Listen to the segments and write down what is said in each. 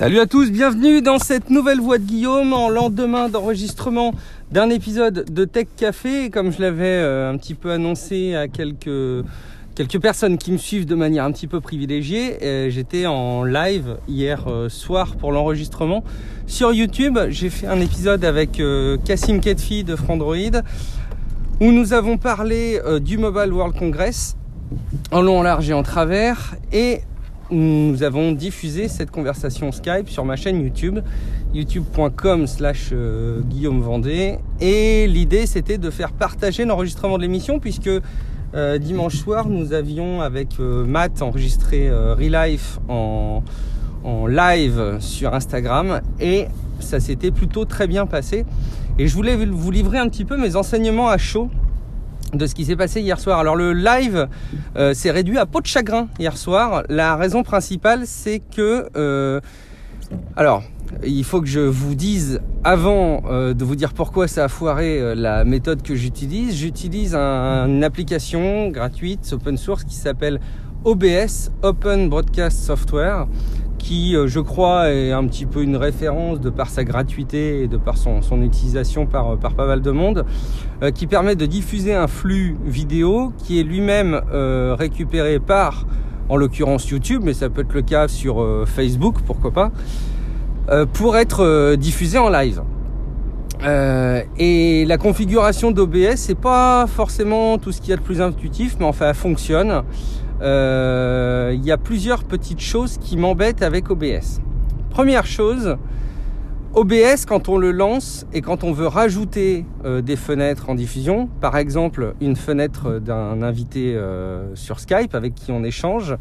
Salut à tous, bienvenue dans cette nouvelle voix de Guillaume en lendemain d'enregistrement d'un épisode de Tech Café. Comme je l'avais euh, un petit peu annoncé à quelques, personnes qui me suivent de manière un petit peu privilégiée, euh, j'étais en live hier euh, soir pour l'enregistrement sur YouTube. J'ai fait un épisode avec Cassim Ketfi de Frandroid où nous avons parlé du Mobile World Congress en long, en large et en travers et nous avons diffusé cette conversation Skype sur ma chaîne YouTube, youtube.com slash euh, Guillaume Vendée. Et l'idée, c'était de faire partager l'enregistrement de l'émission, puisque euh, dimanche soir, nous avions avec euh, Matt enregistré Relife en, en live sur Instagram, et ça s'était plutôt très bien passé. Et je voulais vous livrer un petit peu mes enseignements à chaud de ce qui s'est passé hier soir. Alors le live euh, s'est réduit à peau de chagrin hier soir. La raison principale, c'est que... Euh, alors, il faut que je vous dise, avant euh, de vous dire pourquoi ça a foiré la méthode que j'utilise, j'utilise une application gratuite, open source, qui s'appelle OBS, Open Broadcast Software, qui, euh, je crois, est un petit peu une référence de par sa gratuité et de par son, utilisation par, par pas mal de monde, euh, qui permet de diffuser un flux vidéo qui est lui-même euh, récupéré par, en l'occurrence YouTube, mais ça peut être le cas sur Facebook, pourquoi pas, pour être diffusé en live. et la configuration d'OBS, c'est pas forcément tout ce qu'il y a de plus intuitif, mais enfin, elle fonctionne. Euh, il y a plusieurs petites choses qui m'embêtent avec OBS. Première chose, OBS, quand on le lance et quand on veut rajouter euh, des fenêtres en diffusion, par exemple une fenêtre d'un invité euh, sur Skype avec qui on échange,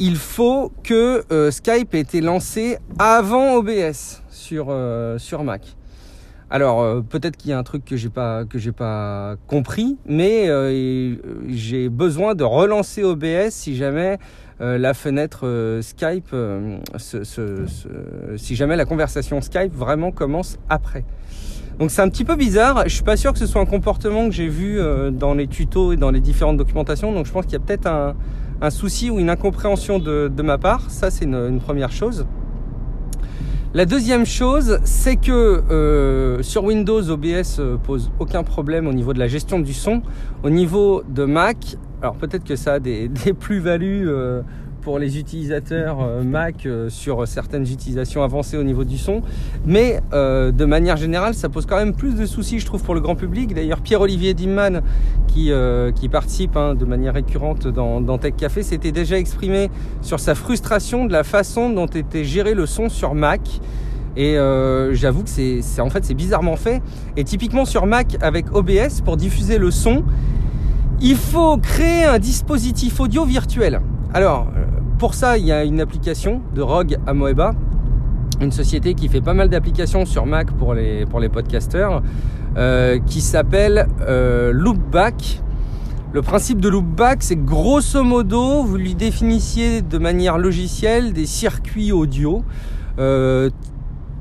il faut que Skype ait été lancé avant OBS sur, sur Mac. Alors euh, peut-être qu'il y a un truc que j'ai pas que j'ai pas compris, mais euh, j'ai besoin de relancer OBS si jamais euh, la fenêtre Skype, si jamais la conversation Skype vraiment commence après. Donc c'est un petit peu bizarre. Je suis pas sûr que ce soit un comportement que j'ai vu dans les tutos et dans les différentes documentations. Donc je pense qu'il y a peut-être un, souci ou une incompréhension de, ma part. Ça c'est une première chose. La deuxième chose, c'est que euh, sur Windows, OBS euh, pose aucun problème au niveau de la gestion du son. Au niveau de Mac, alors peut-être que ça a des, plus-values euh, pour les utilisateurs euh, Mac euh, sur certaines utilisations avancées au niveau du son. Mais euh, de manière générale, ça pose quand même plus de soucis, je trouve, pour le grand public. D'ailleurs, Pierre-Olivier Dimman, qui, qui participe hein, de manière récurrente dans, dans Tech Café, s'était déjà exprimé sur sa frustration de la façon dont était géré le son sur Mac. Et j'avoue que c'est en fait c'est bizarrement fait. Et typiquement sur Mac avec OBS, pour diffuser le son, il faut créer un dispositif audio virtuel. Alors, pour ça, il y a une application de Rogue Amoeba, une société qui fait pas mal d'applications sur Mac pour les, podcasters, euh, qui s'appelle euh, Loopback. Le principe de Loopback, c'est grosso modo, vous lui définissiez de manière logicielle des circuits audio. Euh,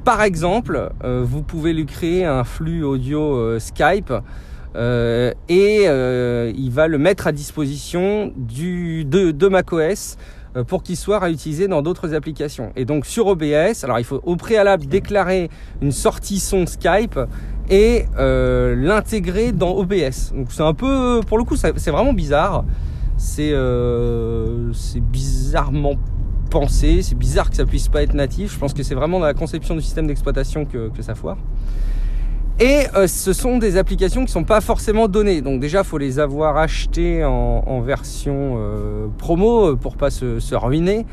par exemple, vous pouvez lui créer un flux audio Skype et il va le mettre à disposition du, de, de macOS pour qu'il soit réutilisé dans d'autres applications. Et donc sur OBS, alors il faut au préalable déclarer une sortie son Skype et euh, l'intégrer dans OBS. Donc c'est un peu, pour le coup, c'est vraiment bizarre. C'est euh, bizarrement pensé. C'est bizarre que ça puisse pas être natif. Je pense que c'est vraiment dans la conception du système d'exploitation que ça foire. Et euh, ce sont des applications qui sont pas forcément données. Donc déjà, faut les avoir achetées en, version euh, promo euh, pour pas se, ruiner.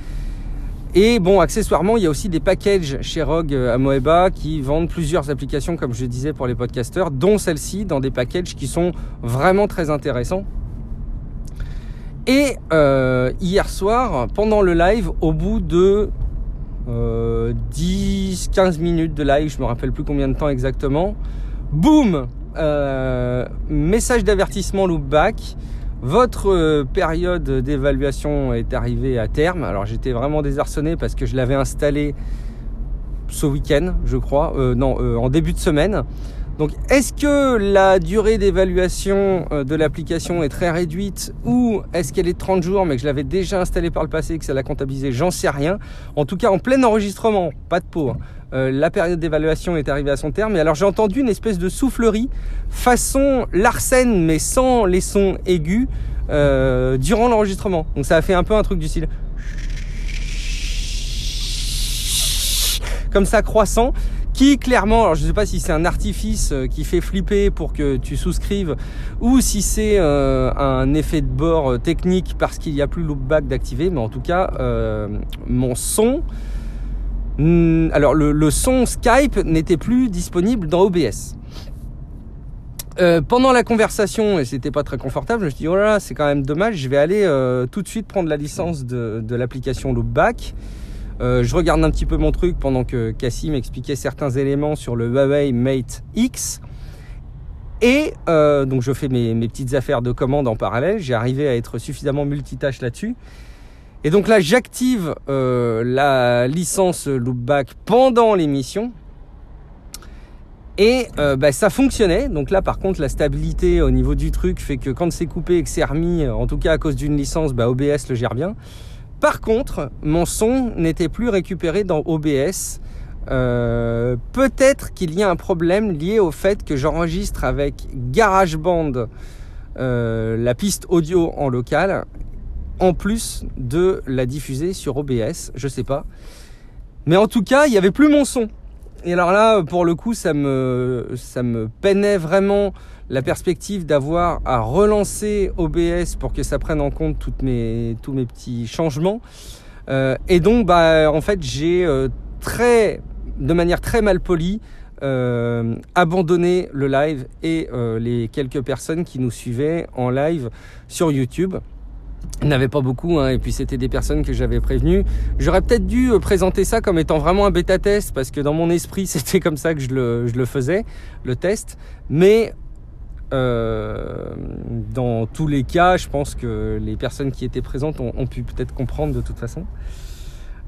Et bon, accessoirement, il y a aussi des packages chez Rogue Amoeba qui vendent plusieurs applications, comme je disais pour les podcasters, dont celle-ci, dans des packages qui sont vraiment très intéressants. Et hier soir, pendant le live, au bout de 10, 15 minutes de live, je me rappelle plus combien de temps exactement. Boum euh, Message d'avertissement loopback. Votre euh, période d'évaluation est arrivée à terme. Alors j'étais vraiment désarçonné parce que je l'avais installé ce week-end, je crois. Euh, non, en début de semaine. Donc est-ce que la durée d'évaluation euh, de l'application est très réduite ou est-ce qu'elle est de 30 jours mais que je l'avais déjà installée par le passé et que ça l'a comptabilisé J'en sais rien. En tout cas en plein enregistrement, pas de peau. Hein. Euh, la période d'évaluation est arrivée à son terme. Et alors j'ai entendu une espèce de soufflerie façon Larsen mais sans les sons aigus euh, durant l'enregistrement. Donc ça a fait un peu un truc du style comme ça croissant qui clairement, alors je ne sais pas si c'est un artifice euh, qui fait flipper pour que tu souscrives ou si c'est euh, un effet de bord euh, technique parce qu'il n'y a plus loopback d'activer, mais en tout cas, mon son, hmm, alors le, son Skype n'était plus disponible dans OBS. pendant la conversation, et c'était pas très confortable, je me suis dit, oh là là, c'est quand même dommage, je vais aller tout de suite prendre la licence de, de l'application Loopback. Euh, je regarde un petit peu mon truc pendant que Cassim expliquait certains éléments sur le Huawei Mate X. Et euh, donc je fais mes, petites affaires de commande en parallèle. J'ai arrivé à être suffisamment multitâche là-dessus. Et donc là, j'active euh, la licence Loopback pendant l'émission. Et bah, ça fonctionnait. Donc là, par contre, la stabilité au niveau du truc fait que quand c'est coupé et que c'est remis, en tout cas à cause d'une licence, bah, OBS le gère bien. Par contre, mon son n'était plus récupéré dans OBS. Euh, peut-être qu'il y a un problème lié au fait que j'enregistre avec GarageBand euh, la piste audio en local, en plus de la diffuser sur OBS, je sais pas. Mais en tout cas, il n'y avait plus mon son. Et alors là, pour le coup, ça me, ça me peinait vraiment la perspective d'avoir à relancer OBS pour que ça prenne en compte toutes mes, tous mes petits changements. Euh, et donc, bah, en fait, j'ai euh, très, de manière très mal polie, euh, abandonné le live et les quelques personnes qui nous suivaient en live sur YouTube. Il n'y avait pas beaucoup, hein, et puis c'était des personnes que j'avais prévenues. J'aurais peut-être dû présenter ça comme étant vraiment un bêta test, parce que dans mon esprit, c'était comme ça que je le, je le faisais, le test. Mais euh, dans tous les cas, je pense que les personnes qui étaient présentes ont, pu peut-être comprendre de toute façon.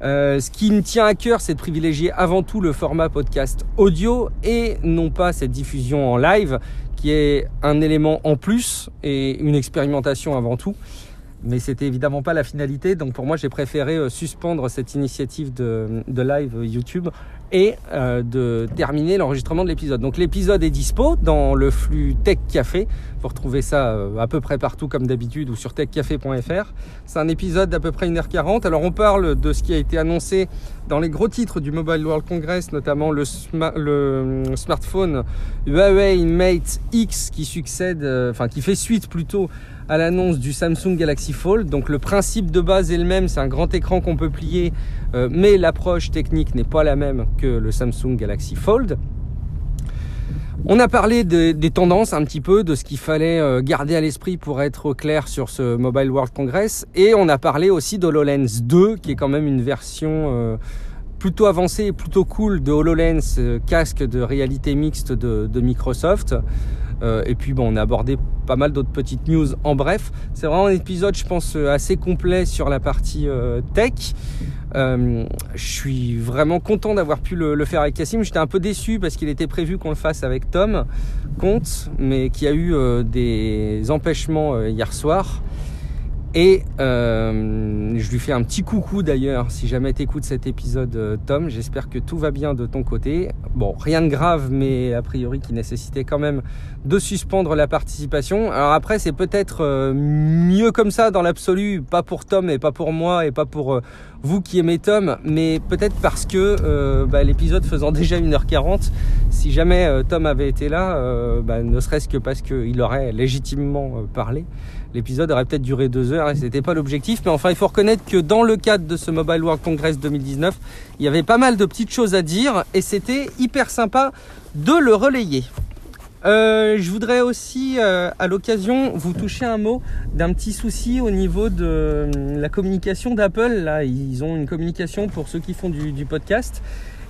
Euh, ce qui me tient à cœur, c'est de privilégier avant tout le format podcast audio et non pas cette diffusion en live qui est un élément en plus et une expérimentation avant tout mais c'était évidemment pas la finalité. Donc pour moi, j'ai préféré euh, suspendre cette initiative de, live YouTube et euh, de terminer l'enregistrement de l'épisode. Donc l'épisode est dispo dans le flux Tech Café. Vous retrouvez ça euh, à peu près partout comme d'habitude ou sur techcafé.fr. C'est un épisode d'à peu près 1h40. Alors on parle de ce qui a été annoncé dans les gros titres du Mobile World Congress, notamment le, le smartphone Huawei Mate X qui succède, enfin qui fait suite plutôt à l'annonce du Samsung Galaxy Fold. Donc le principe de base est le même, c'est un grand écran qu'on peut plier, euh, mais l'approche technique n'est pas la même que le Samsung Galaxy Fold. On a parlé des tendances un petit peu, de ce qu'il fallait euh, garder à l'esprit pour être clair sur ce Mobile World Congress. Et on a parlé aussi d'HoloLens 2, qui est quand même une version euh, plutôt avancée et plutôt cool de HoloLens, casque de réalité mixte de Microsoft. Euh, et puis bon, on a abordé pas mal d'autres petites news en bref. C'est vraiment un épisode, je pense, euh, assez complet sur la partie euh, tech. je suis vraiment content d'avoir pu le, faire avec Cassim. J'étais un peu déçu parce qu'il était prévu qu'on le fasse avec Tom Comte, mais qui a eu des empêchements hier soir. Et je lui fais un petit coucou d'ailleurs, si jamais tu écoutes cet épisode, Tom. J'espère que tout va bien de ton côté. Bon, rien de grave, mais a priori qui nécessitait quand même de suspendre la participation. Alors après, c'est peut-être euh, mieux comme ça dans l'absolu, pas pour Tom et pas pour moi et pas pour vous qui aimez Tom, mais peut-être parce que bah, l'épisode faisant déjà 1h40, si jamais Tom avait été là, bah, ne serait-ce que parce qu'il aurait légitimement parlé l'épisode aurait peut-être duré deux heures et c'était pas l'objectif. Mais enfin, il faut reconnaître que dans le cadre de ce Mobile World Congress 2019, il y avait pas mal de petites choses à dire et c'était hyper sympa de le relayer. Euh, je voudrais aussi, euh, à l'occasion, vous toucher un mot d'un petit souci au niveau de euh, la communication d'Apple. Là, ils ont une communication pour ceux qui font du, podcast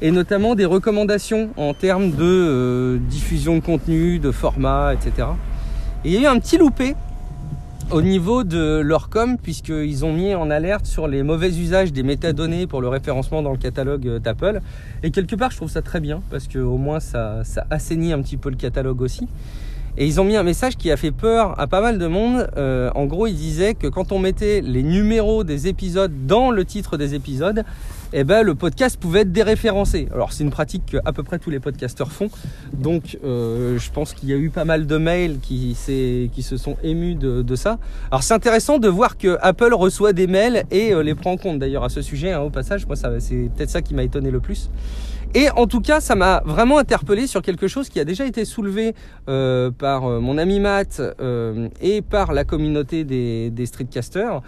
et notamment des recommandations en termes de diffusion de contenu, de format, etc. Et il y a eu un petit loupé au niveau de leur com, puisqu'ils ont mis en alerte sur les mauvais usages des métadonnées pour le référencement dans le catalogue euh, d'Apple. Et quelque part, je trouve ça très bien, parce qu'au moins ça, ça assainit un petit peu le catalogue aussi. Et ils ont mis un message qui a fait peur à pas mal de monde. Euh, en gros, ils disaient que quand on mettait les numéros des épisodes dans le titre des épisodes, eh ben, le podcast pouvait être déréférencé. Alors c'est une pratique que à peu près tous les podcasteurs font. Donc euh, je pense qu'il y a eu pas mal de mails qui, se sont émus de, ça. Alors c'est intéressant de voir que Apple reçoit des mails et euh, les prend en compte d'ailleurs à ce sujet. Hein, au passage, moi c'est peut-être ça qui m'a étonné le plus. Et en tout cas, ça m'a vraiment interpellé sur quelque chose qui a déjà été soulevé euh, par euh, mon ami Matt euh, et par la communauté des, des streetcasters.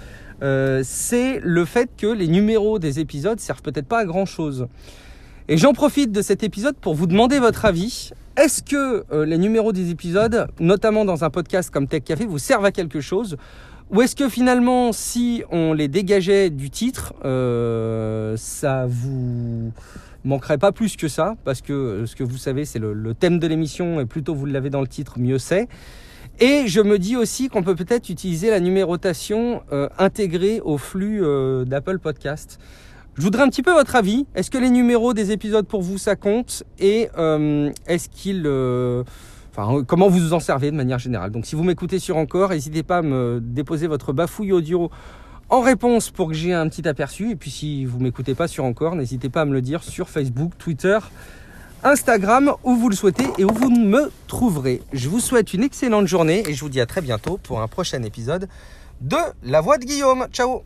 c'est le fait que les numéros des épisodes servent peut-être pas à grand chose. Et j'en profite de cet épisode pour vous demander votre avis. Est-ce que les numéros des épisodes, notamment dans un podcast comme Tech Café, vous servent à quelque chose? Ou est-ce que finalement, si on les dégageait du titre, ça vous manquerait pas plus que ça, parce que euh, ce que vous savez, c'est le, thème de l'émission, et plutôt vous l'avez dans le titre, mieux c'est. Et je me dis aussi qu'on peut peut-être utiliser la numérotation euh, intégrée au flux euh, d'Apple Podcast. Je voudrais un petit peu votre avis. Est-ce que les numéros des épisodes pour vous ça compte? Et est-ce qu'ils Enfin, comment vous en servez de manière générale? Donc si vous m'écoutez sur encore, n'hésitez pas à me déposer votre bafouille audio en réponse pour que j'ai un petit aperçu. Et puis si vous m'écoutez pas sur encore, n'hésitez pas à me le dire sur Facebook, Twitter, Instagram, où vous le souhaitez et où vous me trouverez. Je vous souhaite une excellente journée et je vous dis à très bientôt pour un prochain épisode de La Voix de Guillaume. Ciao